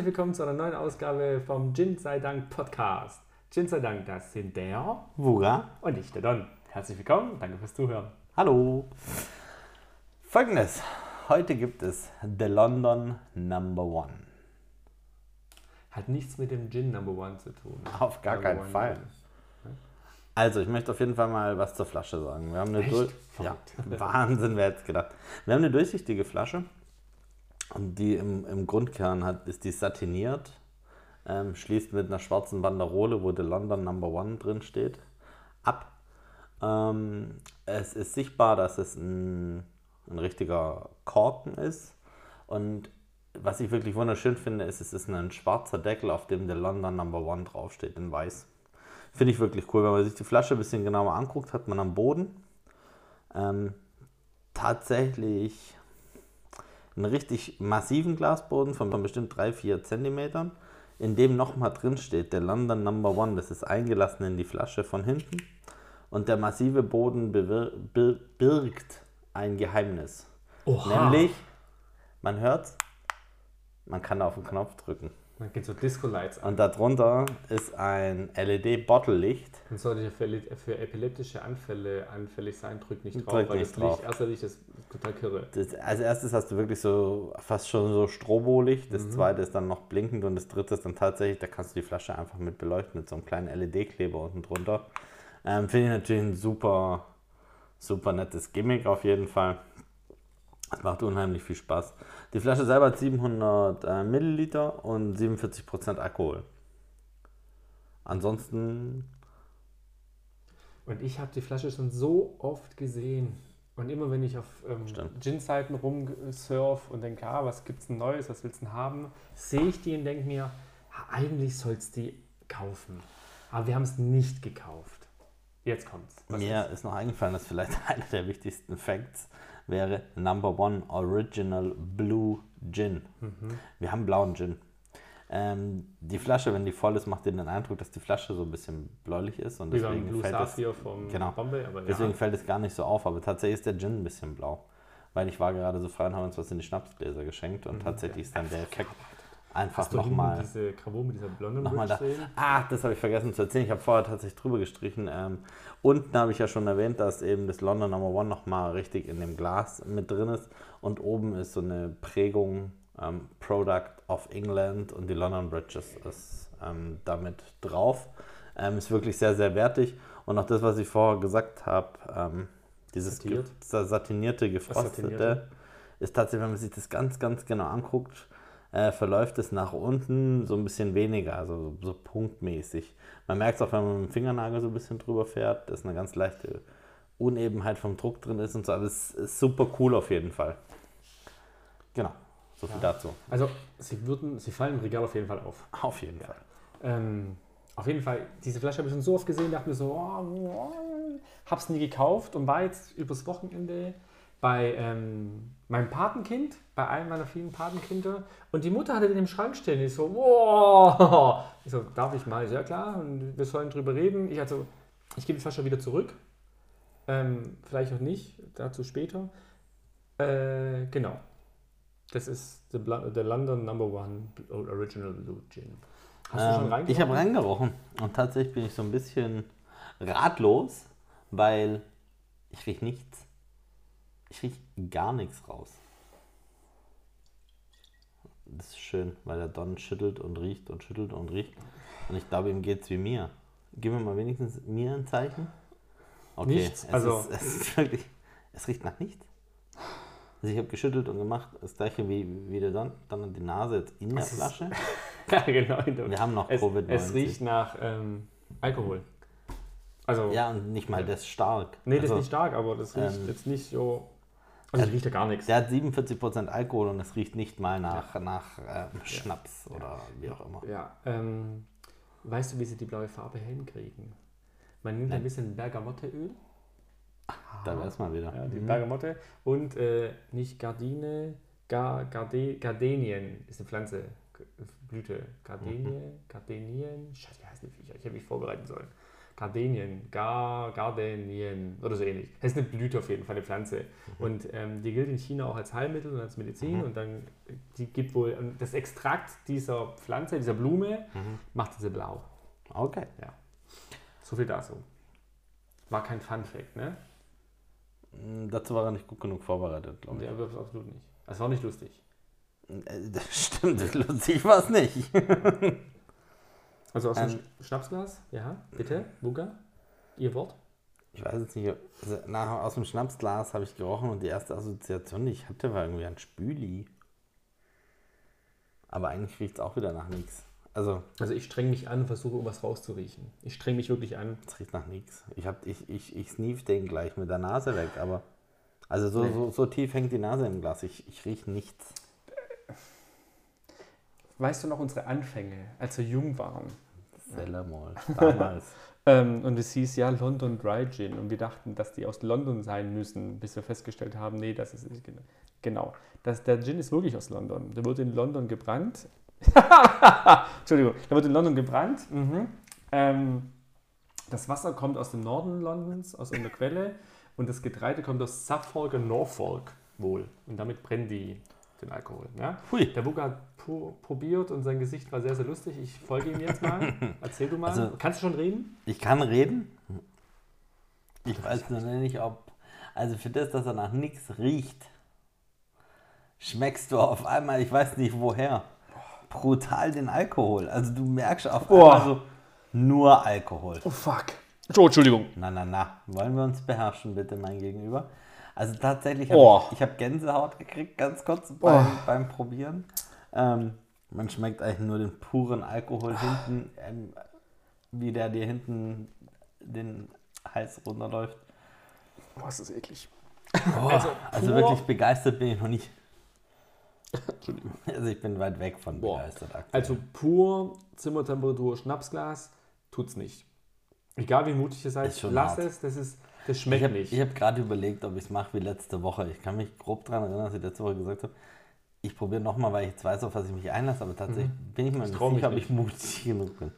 Herzlich willkommen zu einer neuen Ausgabe vom Gin sei Dank Podcast. Gin sei Dank, das sind der Wuga. und ich, der Don. Herzlich willkommen, danke fürs Zuhören. Hallo. Folgendes. Heute gibt es The London Number One. Hat nichts mit dem Gin Number One zu tun. Auf gar Number keinen One Fall. Also, ich möchte auf jeden Fall mal was zur Flasche sagen. Wir haben eine Echt? Ja. Wahnsinn, wer hätte gedacht. Wir haben eine durchsichtige Flasche. Und die im, im Grundkern hat, ist die satiniert. Ähm, schließt mit einer schwarzen Banderole, wo The London Number One drin steht, ab. Ähm, es ist sichtbar, dass es ein, ein richtiger Korken ist. Und was ich wirklich wunderschön finde, ist, es ist ein schwarzer Deckel, auf dem The London Number One draufsteht, in weiß. Finde ich wirklich cool. Wenn man sich die Flasche ein bisschen genauer anguckt, hat man am Boden ähm, tatsächlich einen richtig massiven Glasboden von bestimmt 3-4 Zentimetern, in dem nochmal drin steht, der London Number One. Das ist eingelassen in die Flasche von hinten. Und der massive Boden birgt ein Geheimnis. Oha. Nämlich, man hört, man kann auf den Knopf drücken. Dann geht so Disco-Lights an. Und darunter ist ein LED-Bottlelicht. Und sollte ja für, für epileptische Anfälle anfällig sein, drück nicht drauf, Drück weil nicht das Licht, drauf. erster Licht ist total kirre. Das, als erstes hast du wirklich so fast schon so Strobolicht, das zweite ist dann noch blinkend und das dritte ist dann tatsächlich, da kannst du die Flasche einfach mit beleuchten mit so einem kleinen LED-Kleber unten drunter. Ähm, Finde ich natürlich ein super, super nettes Gimmick auf jeden Fall. Es macht unheimlich viel Spaß. Die Flasche selber hat 700 äh, Milliliter und 47% Alkohol. Ansonsten, Und ich habe die Flasche schon so oft gesehen. Und immer wenn ich auf ähm. Gin-Seiten rumsurf und denke, ah, was gibt's denn Neues, was willst du denn haben, sehe ich die und denke mir, ah, eigentlich sollst du die kaufen. Aber wir haben es nicht gekauft. Jetzt kommt's. Was mir ist? ist noch eingefallen, dass vielleicht einer der wichtigsten Facts wäre Number One Original Blue Gin. Mhm. Wir haben blauen Gin. Ähm, die Flasche, wenn die voll ist, macht dir den Eindruck, dass die Flasche so ein bisschen bläulich ist und Wie deswegen, Blue fällt es, Saphir vom genau. Bombay, deswegen ja. fällt es gar nicht so auf. Aber tatsächlich ist der Gin ein bisschen blau. Weil ich war gerade so frei und habe uns was in die Schnapsgläser geschenkt und tatsächlich ist dann der Effekt einfach nochmal diese Gravur mit dieser blonden Nochmal da. Ridge sehen? Ah, das habe ich vergessen zu erzählen. Ich habe vorher tatsächlich drüber gestrichen. Ähm, unten habe ich ja schon erwähnt, dass eben das London Number One nochmal richtig in dem Glas mit drin ist. Und oben ist so eine Prägung ähm, Product of England und die London Bridges ist ähm, damit drauf. Ähm, ist wirklich sehr, sehr wertig. Und auch das, was ich vorher gesagt habe, ähm, dieses Satiert? ge- sa- satinierte, gefrostete, satinierte. ist tatsächlich, wenn man sich das ganz, ganz genau anguckt, äh, verläuft es nach unten so ein bisschen weniger, also so, so punktmäßig. Man merkt es auch, wenn man mit dem Fingernagel so ein bisschen drüber fährt, dass eine ganz leichte Unebenheit vom Druck drin ist und so, aber es ist super cool auf jeden Fall. Genau, so viel Ja. dazu. Also, sie, würden, sie fallen im Regal auf jeden Fall auf. Auf jeden Fall. Ähm, auf jeden Fall, diese Flasche habe ich schon so oft gesehen, dachte mir so, oh, oh, hab's nie gekauft und war jetzt übers Wochenende bei ähm, meinem Patenkind, bei einem meiner vielen Patenkinder und die Mutter hatte den im Schrank stehen. Ich so, wow! Ich so, darf ich mal? Ich so, ja klar, und wir sollen drüber reden. Ich also, ich gebe die Flasche wieder zurück. Ähm, vielleicht auch nicht, dazu später. Äh, genau. Das ist the, the London Number One Original Blue Gin. Hast du schon Ähm, reingerochen? ich habe reingerochen und tatsächlich bin ich so ein bisschen ratlos, weil ich rieche nichts. Ich rieche gar nichts raus. Das ist schön, weil der Don schüttelt und riecht und schüttelt und riecht. Und ich glaube, ihm geht es wie mir. Gib mir mal wenigstens mir ein Zeichen. Okay, Nichts, es, also- ist, es ist wirklich, es riecht nach nichts. Also ich habe geschüttelt und gemacht, das gleiche wie, wie der Don. Dann hat die Nase jetzt in der Es ist- Flasche. Ja, genau. Wir haben noch es, Covid-19. es riecht nach ähm, Alkohol. Also, Ja, und nicht mal das stark. nee, das also, ist nicht stark, aber das riecht ähm, jetzt nicht so. Also, es riecht ja gar nichts. Der hat 47% Alkohol und es riecht nicht mal nach, nach ähm, Schnaps oder wie auch immer. Ja, ähm, weißt du, wie sie die blaue Farbe hinkriegen? Man nimmt ein Nein. bisschen Bergamotteöl, Da wäre es mal wieder. ja, die Mhm. Bergamotte, und äh, nicht Gardine, Gar, Garde, Gardenien ist eine Pflanze, Blüte. Gardenie, Mhm. Gardenien, Scheiße, wie heißen die Viecher? Ich hätte mich vorbereiten sollen. Gardenien, Gar, Gardenien oder so ähnlich. Das ist eine Blüte auf jeden Fall, eine Pflanze. Und ähm, die gilt in China auch als Heilmittel und als Medizin. Und dann, die gibt wohl, und das Extrakt dieser Pflanze, dieser Blume, macht diese blau. Okay. Ja. So viel dazu. War kein Fun Fact, ne? Mm, Dazu war er nicht gut genug vorbereitet, glaube er wird absolut nicht. Es war nicht lustig. ich. Äh, Das stimmt, lustig war es nicht. Also aus dem Ähm. Sch- Schnapsglas? Ja, bitte, Buga, Ihr Wort? Ich weiß jetzt nicht, also nach, aus dem Schnapsglas habe ich gerochen und die erste Assoziation, die ich hatte, war irgendwie ein Spüli. Aber eigentlich riecht es auch wieder nach nichts. Also, Also ich streng mich an und versuche, um was rauszuriechen. Ich streng mich wirklich an. es riecht nach nichts. Ich, hab- ich, ich, ich sneef den gleich mit der Nase weg, aber. Also, so, Nee. so, so tief hängt die Nase im Glas. Ich, ich rieche nichts. Weißt du noch unsere Anfänge, als wir jung waren? Sellermol. Damals. Ähm, und es hieß ja London Dry Gin und wir dachten, dass die aus London sein müssen, bis wir festgestellt haben, nee, das ist nicht genau. Genau. Das, der Gin ist wirklich aus London. Der wurde in London gebrannt. Entschuldigung, der wurde in London gebrannt. Mhm. Ähm, das Wasser kommt aus dem Norden Londons, aus einer Quelle und das Getreide kommt aus Suffolk und Norfolk wohl. Und damit brennen die den Alkohol. Ja? Hui. Der Buga hat pu- probiert und sein Gesicht war sehr, sehr lustig. Ich folge ihm jetzt mal. Erzähl du mal. Also- Kannst du schon reden? Ich kann reden. Ich weiß nur nicht, ob. Also für das, dass er nach nichts riecht, schmeckst du auf einmal, ich weiß nicht woher, brutal den Alkohol. Also du merkst auf einmal so nur Alkohol. Oh fuck. Oh, Entschuldigung. Na, na, na. Wollen wir uns beherrschen, bitte, mein Gegenüber? Also tatsächlich, Oh. hab ich, ich habe Gänsehaut gekriegt, ganz kurz beim, beim Probieren. Ähm, man schmeckt eigentlich nur den puren Alkohol hinten, ähm, wie der dir hinten den Hals runterläuft. Boah, ist das eklig. Also, pur- wirklich begeistert bin ich noch nicht. Also ich bin weit weg von Boah. begeistert aktuell. Also pur Zimmertemperatur Schnapsglas tut's nicht. Egal wie mutig ihr seid, Ist schon lass hart. es, das, ist, das ich schmeckt habe nicht. hab gerade überlegt, ob ich es mache wie letzte Woche. Ich kann mich grob daran erinnern, dass ich letzte Woche gesagt habe, ich probiere nochmal, weil ich jetzt weiß, auf was ich mich einlasse, aber tatsächlich bin ich mir nicht sicher, ob nicht. ich mutig genug bin.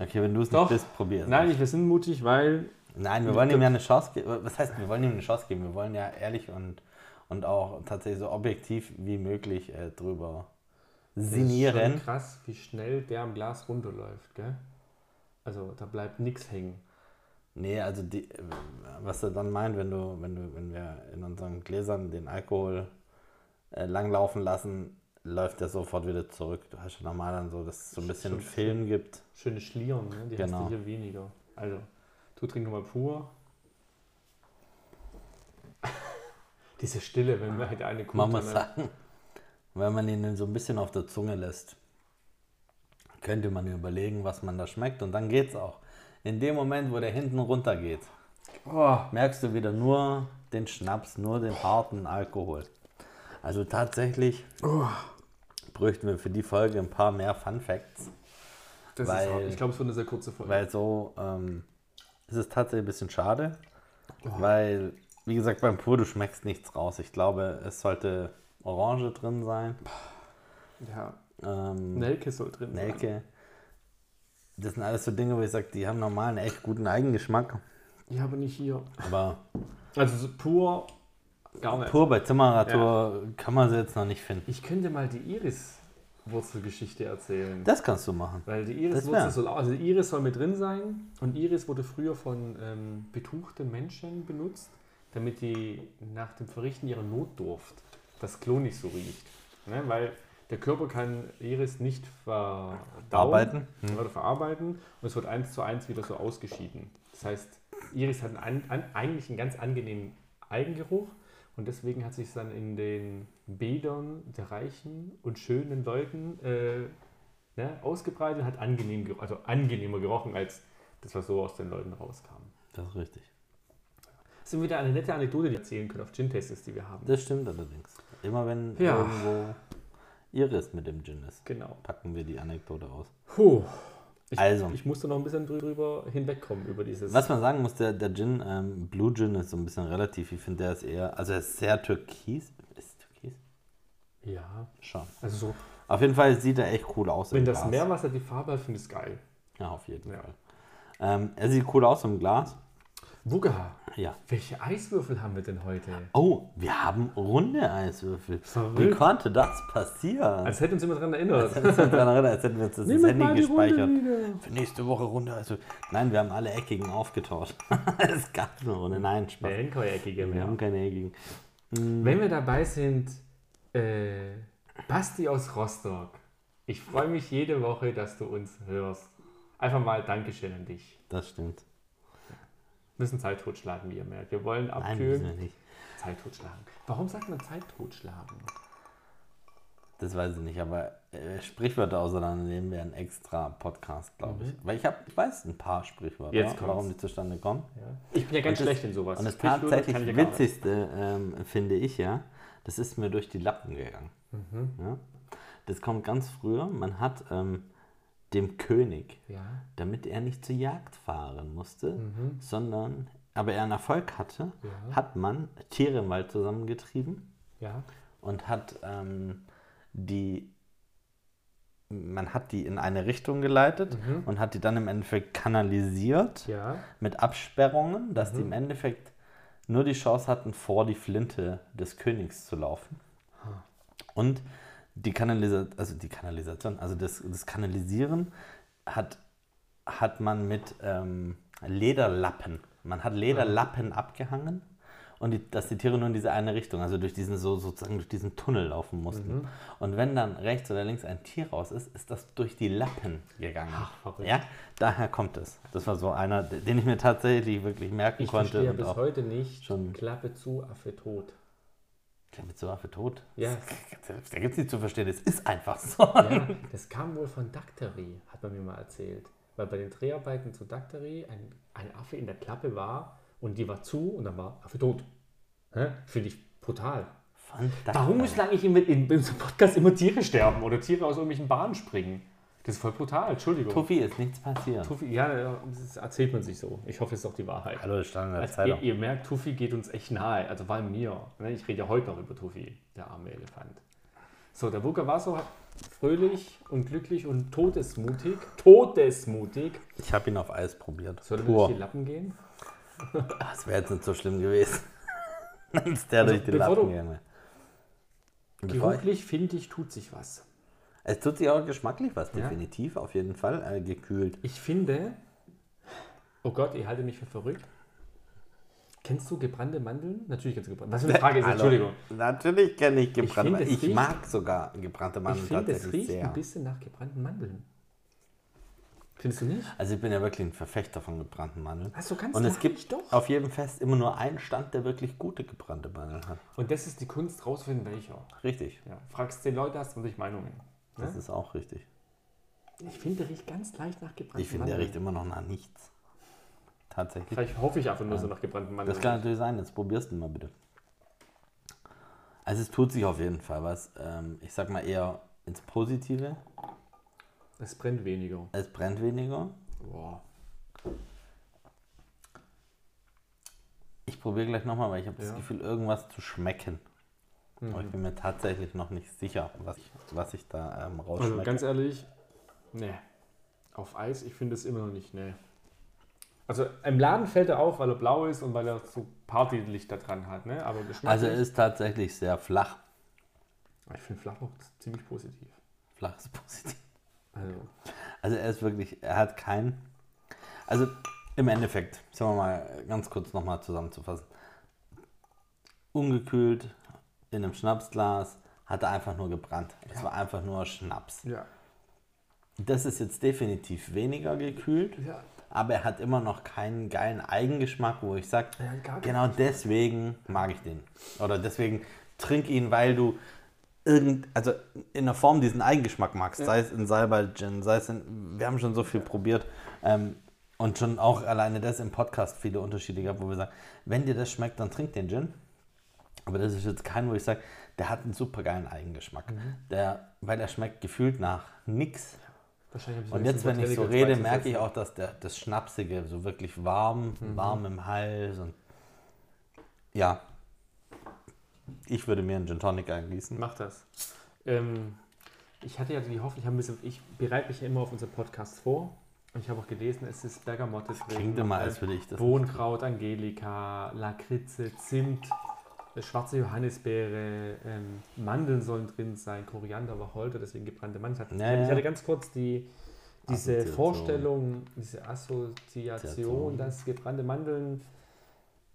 Okay, wenn du es nicht bist, probier es. Nein, wir sind mutig, weil Nein, wir wollen ihm ja eine Chance geben. Was heißt, wir wollen ihm eine Chance geben? Wir wollen ja ehrlich und, und auch tatsächlich so objektiv wie möglich äh, drüber sinnieren. schon krass, wie schnell der am Glas runterläuft. Gell? Also da bleibt nichts hängen. Nee, also die, was er dann meint, wenn du, wenn du, wenn wir in unseren Gläsern den Alkohol äh, langlaufen lassen, läuft der sofort wieder zurück. Du hast ja normal dann so, dass es so ein bisschen Schon Film gibt. Schöne Schlieren, ne? die hast Genau. du hier weniger. Also, du trink mal pur. Diese Stille, wenn man halt eine kommt. Man muss dann- sagen, wenn man ihn so ein bisschen auf der Zunge lässt, könnte man überlegen, was man da schmeckt und dann geht's auch. In dem Moment, wo der hinten runter geht, Oh, merkst du wieder nur den Schnaps, nur den harten Alkohol. Also tatsächlich bräuchten wir für die Folge ein paar mehr Fun Facts, das Weil- ist hart. Ich glaube, es wird eine sehr kurze Folge. weil so ähm, ist es tatsächlich ein bisschen schade, weil, wie gesagt, beim Pur, du schmeckst nichts raus. Ich glaube, es sollte Orange drin sein. ja, Ähm, Nelke soll drin sein. Das sind alles so Dinge, wo ich sage, die haben normal einen echt guten Eigengeschmack. Ja, aber nicht hier. Aber Also so pur gar nicht. pur bei Zimmerratur kann man sie jetzt noch nicht finden. Ich könnte mal die Iris-Wurzelgeschichte erzählen. Das kannst du machen. Weil die Iris-Wurzel soll, also Iris soll mit drin sein und Iris wurde früher von ähm, betuchten Menschen benutzt, damit die nach dem Verrichten ihrer Notdurft das Klo nicht so riecht. Ne? Weil der Körper kann Iris nicht verdauen, Arbeiten. oder verarbeiten und es wird eins zu eins wieder so ausgeschieden. Das heißt, Iris hat einen, an, eigentlich einen ganz angenehmen Eigengeruch und deswegen hat sich dann in den Bädern der reichen und schönen Leuten äh, ne, ausgebreitet und hat angenehm, also angenehmer gerochen als das, was so aus den Leuten rauskam. Das ist richtig. Das ist wieder eine nette Anekdote, die wir erzählen können auf Gin-Tastings, die wir haben. Das stimmt allerdings. Immer wenn Ja. irgendwo Iris mit dem Gin ist, Genau. packen wir die Anekdote aus. Puh. Ich, Also. ich musste noch ein bisschen drüber hinwegkommen über dieses. Was man sagen muss, der, der Gin, ähm, Blue Gin ist so ein bisschen relativ. Ich finde, der ist eher, also er ist sehr türkis. Ist türkis? Ja, Schon. also so, Auf jeden Fall sieht er echt cool aus. wenn das Glas. Meerwasser die Farbe hat, finde ich es geil. Ja, auf jeden Ja. Fall. Ähm, er sieht cool aus im Glas. Wugga, Ja. welche Eiswürfel haben wir denn heute? Oh, wir haben runde Eiswürfel. Wie Verrückt. konnte das passieren? Als hätten uns immer daran erinnert. Als hätten wir daran erinnert, als hätten wir uns das Nehmt Handy gespeichert. Für nächste Woche runde Eiswürfel. Nein, wir haben alle eckigen aufgetauscht. es gab eine Runde. Nein, Spaß. Nein, keine eckige Wir mehr. haben keine eckigen. Wenn wir dabei sind, äh, Basti aus Rostock. Ich freue mich jede Woche, dass du uns hörst. Einfach mal Dankeschön an dich. Das stimmt. Wir müssen Zeit totschlagen, wie ihr merkt. Wir wollen Nein, müssen wir abkühlen. nicht. Zeit totschlagen. Warum sagt man Zeit totschlagen? Das weiß ich nicht, aber äh, Sprichwörter auseinandernehmen wäre ein extra Podcast, glaube ich. Weil ich, hab, ich weiß ein paar Sprichwörter, Mhm. Jetzt kommt's. warum die zustande kommen. Ja. Ich bin ja ganz Und das- schlecht in sowas. Und das tatsächlich. Witzigste ähm, finde ich ja, das ist mir durch die Lappen gegangen. Mhm. Ja? Das kommt ganz früher. Man hat ähm, dem König, Ja. damit er nicht zur Jagd fahren musste, Mhm. sondern aber er einen Erfolg hatte, Ja. hat man Tiere im Wald zusammengetrieben Ja. und hat ähm, die man hat die in eine Richtung geleitet Mhm. und hat die dann im Endeffekt kanalisiert mit Absperrungen, dass Mhm. die im Endeffekt nur die Chance hatten, vor die Flinte des Königs zu laufen. Und die, Kanalisa also die Kanalisation, also das, das Kanalisieren hat, hat man mit ähm, Lederlappen. Man hat Lederlappen abgehangen und die, dass die Tiere nur in diese eine Richtung, also durch diesen so sozusagen durch diesen Tunnel laufen mussten. Mhm. Und wenn dann rechts oder links ein Tier raus ist, ist das durch die Lappen gegangen. Ach, verrückt. ja, daher kommt es. Das war so einer, den ich mir tatsächlich wirklich merken Ich konnte. und bis auch heute nicht. schon- Klappe zu, Affe tot. Mit so Waffe tot. Ja. Da gibt es nicht zu verstehen, es ist einfach so. Ja, das kam wohl von Dactery, hat man mir mal erzählt. Weil bei den Dreharbeiten zu Dactery ein, ein Affe in der Klappe war und die war zu und dann war Affe tot. Hä? Finde ich brutal. Warum müssen eigentlich in, in, in unserem Podcast immer Tiere sterben oder Tiere aus irgendwelchen Bahnen springen? Das ist voll brutal, Entschuldigung. Tuffy ist nichts passiert. Tufi, ja, das erzählt man sich so. Ich hoffe, es ist auch die Wahrheit. Hallo, das stand in der Also, ihr, Zeitung. ihr merkt, Tufi geht uns echt nahe. Also allem mir. Ne, Ich rede ja heute noch über Tufi, der arme Elefant. So, der Wuka war so fröhlich und glücklich und todesmutig. Todesmutig. Ich habe ihn auf Eis probiert. Soll er durch die Lappen gehen? Das wäre jetzt nicht so schlimm gewesen. Wenn es der Also, durch die Lappen ich- Geruchlich, finde ich, tut sich was. Es tut sich auch geschmacklich was, Ja. definitiv, auf jeden Fall. Äh, gekühlt. Ich finde, oh Gott, ihr haltet mich für verrückt. Kennst du gebrannte Mandeln? Natürlich kennst du gebrannte. Was für eine Frage ist, Hallo. Entschuldigung. Natürlich kenne ich gebrannte finde, Mandeln. es Ich, riecht- mag sogar gebrannte Ich Mandeln finde, es tatsächlich riecht sehr. ein bisschen nach gebrannten Mandeln. Findest du nicht? Also ich bin ja wirklich ein Verfechter von gebrannten Mandeln. Ach so, ganz Und es gibt doch. auf jedem Fest immer nur einen Stand, der wirklich gute gebrannte Mandeln hat. Und das ist die Kunst, rausfinden, welcher. Richtig. Ja, fragst zehn Leute, hast du natürlich Meinungen. Das Ne? ist auch richtig. Ich finde, der riecht ganz leicht nach gebrannten Ich finde, der riecht immer noch nach nichts. Tatsächlich. Vielleicht hoffe ich einfach nur so nach gebrannten Mandeln. Das kann natürlich sein, jetzt probierst du mal bitte. Also es tut sich auf jeden Fall was. Ähm, ich sag mal eher ins Positive. Es brennt weniger. Es brennt weniger. Boah. Ich probiere gleich nochmal, weil ich habe das Ja. Gefühl, irgendwas zu schmecken. Aber ich bin mir tatsächlich noch nicht sicher, was ich, was ich da ähm, Also rausschmecke. ganz ehrlich, ne. Auf Eis, ich finde es immer noch nicht, ne. Also im Laden fällt er auf, weil er blau ist und weil er so Partylichter dran hat, ne? Aber also er ist tatsächlich sehr flach. ich finde flach auch ziemlich positiv. Flach ist positiv. Also, Also er ist wirklich, er hat kein. Also im Endeffekt, sagen wir mal ganz kurz nochmal zusammenzufassen. Ungekühlt in einem Schnapsglas, hat er einfach nur gebrannt. Es Ja. war einfach nur Schnaps. ja. Das ist jetzt definitiv weniger gekühlt, Ja, aber er hat immer noch keinen geilen Eigengeschmack, wo ich sage, Ja, genau deswegen mag ich den. Oder deswegen trink ihn, weil du irgend, also in der Form diesen Eigengeschmack magst, sei es in Salbei Gin, sei es in, wir haben schon so viel probiert ähm, und schon auch alleine das im Podcast viele Unterschiede gehabt, wo wir sagen, wenn dir das schmeckt, dann trink den Gin. Aber das ist jetzt kein, wo ich sage, der hat einen super geilen Eigengeschmack. Der, weil er schmeckt gefühlt nach habe Und jetzt, wenn ich so rede, merke ich auch, dass der, das Schnapsige so wirklich warm, warm im Hals und ja. Ich würde mir einen Gin Tonic eingießen. Mach das. Ähm, ich hatte ja die Hoffnung, ich, ein bisschen, ich bereite mich ja immer auf unseren Podcast vor. Und ich habe auch gelesen, es ist Bergamotte drin. Klingt immer, äh, als würde ich das. Bohnenkraut, Angelika, Lakritze, Zimt, äh, schwarze Johannisbeere, ähm, Mandeln sollen drin sein, Koriander, Wacholder, deswegen gebrannte Mandeln. Ich hatte, Ja, ja. ich hatte ganz kurz die, diese. Vorstellung, diese Assoziation, dass gebrannte Mandeln,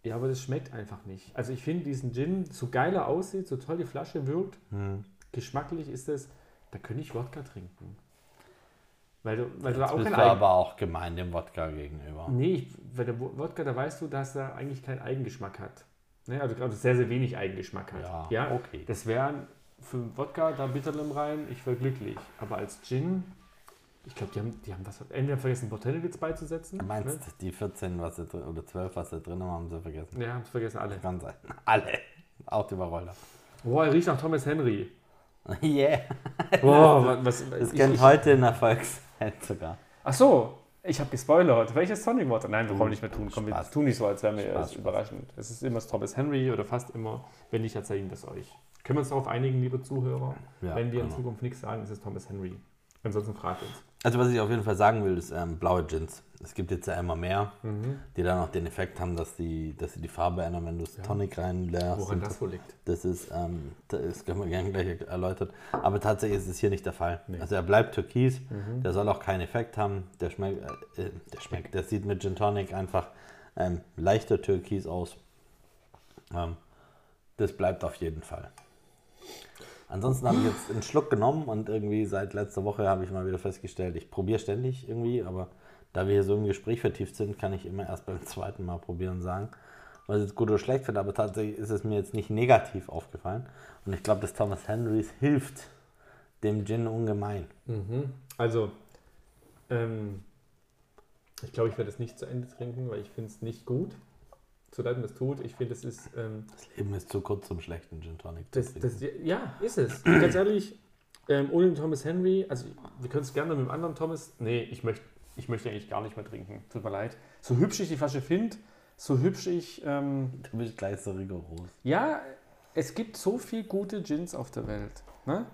ja, aber das schmeckt einfach nicht. Also ich finde diesen Gin, so geil er aussieht, so toll die Flasche wirkt, Hm. geschmacklich ist es, da könnte ich Wodka trinken. Weil du, weil du da auch bist kein du aber auch gemein dem Wodka gegenüber. Nee, ich, weil der Wo- Wodka, da weißt du, dass er eigentlich keinen Eigengeschmack hat. Ne? Also gerade sehr, sehr wenig Eigengeschmack hat. Ja, okay. Das wäre für Wodka da Bitterlim rein, ich wäre glücklich. Aber als Gin, ich glaube, die haben, die haben was, entweder vergessen, Botanicals beizusetzen. Du meinst, Ne? die 14 was sie drin, oder 12, was sie drin haben, haben sie vergessen. Ja, haben es vergessen alle. Kann sein. Alle. Auch die Wacholder. Boah, er riecht nach Thomas Henry. Yeah. Boah, was, was, Das kennt heute ein Erfolgsheld sogar. Ach so, ich habe gespoilert. Welches Sonic Water? Nein, wir wollen nicht mehr tun. Komm, wir tun nicht so, als wären wir Spaß, Spaß. überraschend. Es ist immer das Thomas Henry oder fast immer. Wenn nicht, erzählen wir es euch. Können wir uns darauf einigen, liebe Zuhörer? Ja, Wenn wir in genau. Zukunft nichts sagen, ist es Thomas Henry. Ansonsten fragt uns. Also was ich auf jeden Fall sagen will, ist ähm, blaue Gins. Es gibt jetzt ja immer mehr, Mhm. die dann auch den Effekt haben, dass, die, dass sie die Farbe ändern, wenn du das Tonic reinlässt. Woran das wohl liegt? Das ist, ähm, das können wir gerne gleich erläutert. Aber tatsächlich ist es hier nicht der Fall. Nee. Also er bleibt türkis, Mhm. der soll auch keinen Effekt haben. Der schmeckt, äh, der schmeckt, der sieht mit Gin Tonic einfach ähm, leichter türkis aus. Ähm, das bleibt auf jeden Fall. Ansonsten habe ich jetzt einen Schluck genommen und irgendwie seit letzter Woche habe ich mal wieder festgestellt, ich probiere ständig irgendwie, aber da wir hier so im Gespräch vertieft sind, kann ich immer erst beim zweiten Mal probieren sagen, was jetzt gut oder schlecht finde, aber tatsächlich ist es mir jetzt nicht negativ aufgefallen. Und ich glaube, dass Thomas Henrys hilft dem Gin ungemein. Also, ähm, ich glaube, ich werde es nicht zu Ende trinken, weil ich finde es nicht gut. Zu leid mir das tut. Ich finde, es ist. Ähm, Das Leben ist zu kurz zum schlechten Gin Tonic. Das, das, ja, ist es. Ganz ehrlich, ähm, ohne den Thomas Henry, also wir können es gerne mit dem anderen Thomas. Nee, ich möchte ich möchte eigentlich gar nicht mehr trinken. Tut mir leid. So hübsch ich die Flasche finde, so hübsch ich. Ähm, du bist gleich so rigoros. ja, es gibt so viel gute Gins auf der Welt. Ne?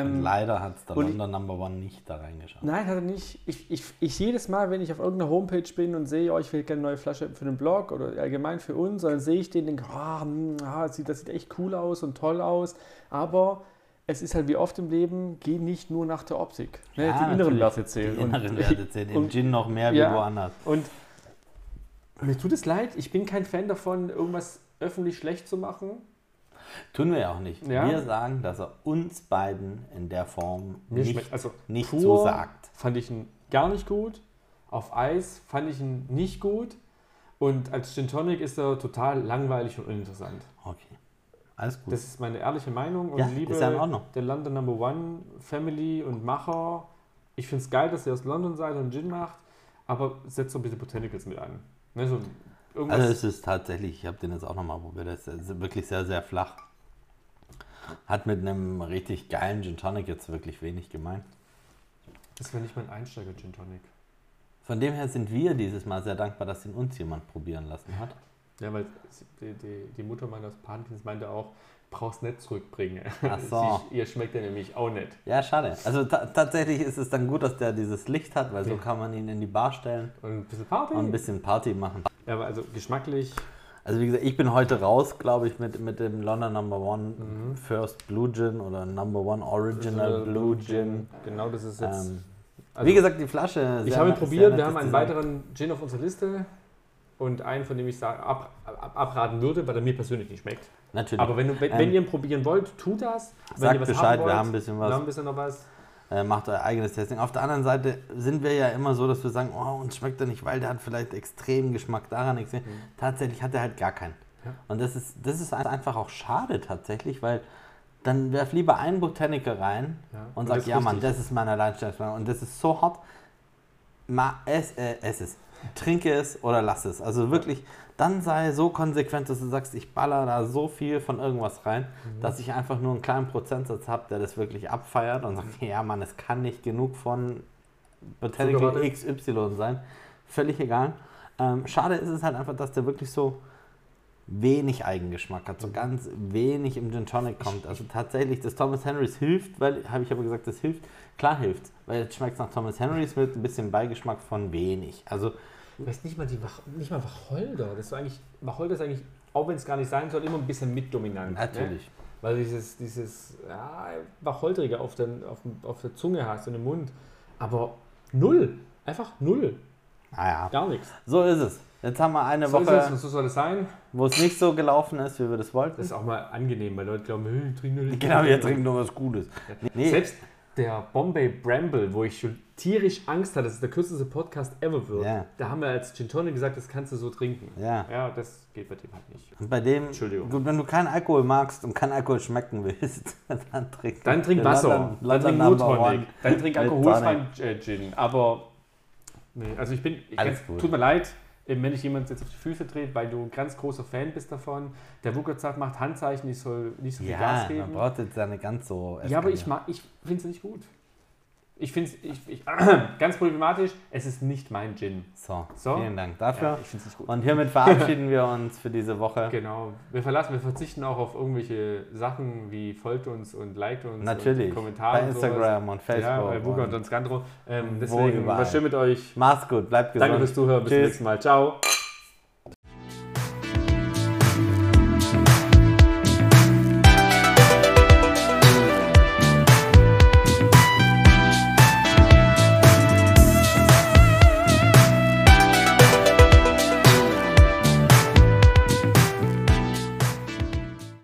Ähm, leider hat es der London Number One nicht da reingeschaut. Nein, hat er nicht. Ich, ich, ich jedes Mal, wenn ich auf irgendeiner Homepage bin und sehe, oh, ich will gerne eine neue Flasche für den Blog oder allgemein für uns, dann sehe ich den und denke, ah, hm, ah, das, sieht, das sieht echt cool aus und toll aus. Aber es ist halt wie oft im Leben, geh nicht nur nach der Optik. Ne? Ja, die inneren. Werte zählen. Die inneren Werte zählen im Gin noch mehr ja. wie woanders. Und mir tut es leid, ich bin kein Fan davon, irgendwas öffentlich schlecht zu machen. Tun wir ja auch nicht. Ja. Wir sagen, dass er uns beiden in der Form Mir nicht, also nicht pur zusagt. Fand ich ihn gar nicht gut. Auf Eis fand ich ihn nicht gut. Und als Gin Tonic ist er total langweilig und uninteressant. Okay. Alles gut. Das ist meine ehrliche Meinung und Ja, liebe ja der London Number One Family und Macher. Ich finde es geil, dass ihr aus London seid und Gin macht, aber setzt so ein bisschen Botanicals mit an. Ne, so irgendwas, also es ist tatsächlich, ich habe den jetzt auch nochmal probiert, das ist wirklich sehr, sehr flach. Hat mit einem richtig geilen Gin Tonic jetzt wirklich wenig gemeint. das wäre nicht mein Einsteiger Gin Tonic. Von dem her sind wir dieses Mal sehr dankbar, dass ihn uns jemand probieren lassen hat. Ja, weil die, die, die Mutter meines Patenkinds meinte auch, brauchst nicht zurückbringen. Ach so. Sie, ihr schmeckt er nämlich auch nicht. Ja, schade. Also ta tatsächlich ist es dann gut, dass der dieses Licht hat, weil so Ja. kann man ihn in die Bar stellen Und ein bisschen Party. und ein bisschen Party machen. ja, aber also geschmacklich, Also wie gesagt, ich bin heute raus, glaube ich, mit, mit dem London Number One Mhm. First Blue Gin oder Number One Original Blue Gin. Genau, das ist jetzt. Ähm, also, wie gesagt, die Flasche. ich habe ihn probiert, wir haben einen weiteren Gin auf unserer Liste und einen, von dem ich sag, ab, ab, abraten würde, weil er mir persönlich nicht schmeckt. Natürlich. Aber wenn, du, wenn, Ähm, wenn ihr ihn probieren wollt, tut das. Wenn Sagt ihr was Bescheid, wollt, wir haben ein bisschen Wir haben was. ein bisschen noch was. Äh, macht euer eigenes Testing. Auf der anderen Seite sind wir ja immer so, dass wir sagen, oh, uns schmeckt er nicht, weil der hat vielleicht extremen Geschmack daran. Extrem. Tatsächlich hat er halt gar keinen. Ja. Und das ist, das ist einfach auch schade tatsächlich, weil dann werf lieber einen Botaniker rein Ja. und Und sag, ja Mann, das ist mein Alleinstellungsmerkmal. Und das ist so hart. Ma, es, äh, es es. Trinke es oder lass es. Also wirklich, dann sei so konsequent, dass du sagst, ich baller da so viel von irgendwas rein, Mhm. dass ich einfach nur einen kleinen Prozentsatz habe, der das wirklich abfeiert und sagt, ja Mann, es kann nicht genug von Botanical. XY sein. Völlig egal. Ähm, schade ist es halt einfach, dass der wirklich so wenig Eigengeschmack hat, so ganz wenig im Gin Tonic kommt. Also tatsächlich, das Thomas Henrys hilft, weil, habe ich aber gesagt, das hilft. Klar hilft weil es schmeckt nach Thomas Henrys mit ein bisschen Beigeschmack von wenig. Also, Du weißt nicht mal die Wach, nicht mal Wacholder. Das ist eigentlich, Wacholder ist eigentlich, auch wenn es gar nicht sein soll, immer ein bisschen mitdominant. Ne? natürlich. Weil dieses, dieses ja, Wacholderige auf, den, auf, dem- auf der Zunge hast und im Mund. Aber null. Einfach null. Naja, Gar nichts. so ist es. Jetzt haben wir eine So ist es Woche, und so soll es sein. wo es nicht so gelaufen ist, wie wir das wollten. Das ist auch mal angenehm, weil Leute glauben, hey, ich trinke nur genau, wir trinken nur was Gutes. Nee. Selbst der Bombay Bramble, wo ich schon tierisch Angst hatte, dass es der kürzeste Podcast ever wird, Ja. da haben wir als Gin Tonic gesagt, das kannst du so trinken. Ja. Ja, das geht bei dem halt nicht. Und bei dem, Entschuldigung. gut, wenn du keinen Alkohol magst und keinen Alkohol schmecken willst, dann trink Dann trink Wasser, London- dann London trink Number Mut One Tonic, dann trink alkoholfreien Gin. Aber, nee, also ich bin, ich Alles ganz, gut. tut mir leid, wenn ich jemand jetzt auf die Füße dreht, weil du ein ganz großer Fan bist davon. Der Wuckert sagt, macht Handzeichen, ich soll nicht so viel Ja, Gas man geben. braucht jetzt ja nicht ganz so. Ja, aber ich, mag- ich finde es nicht gut. Ich finde es ganz problematisch, es ist nicht mein Gin. So, So. vielen Dank dafür. Ja, ich finde es nicht gut. Und hiermit verabschieden wir uns für diese Woche. Genau. Wir verlassen, wir verzichten auch auf irgendwelche Sachen wie folgt uns und liked uns Natürlich. und Kommentare Bei und. Instagram und Facebook. Ja, bei Wuka und und Skandro. Ähm, deswegen war schön mit euch. Macht's gut, bleibt gesund. Danke fürs Zuhören. Bis zum nächsten Mal. Ciao.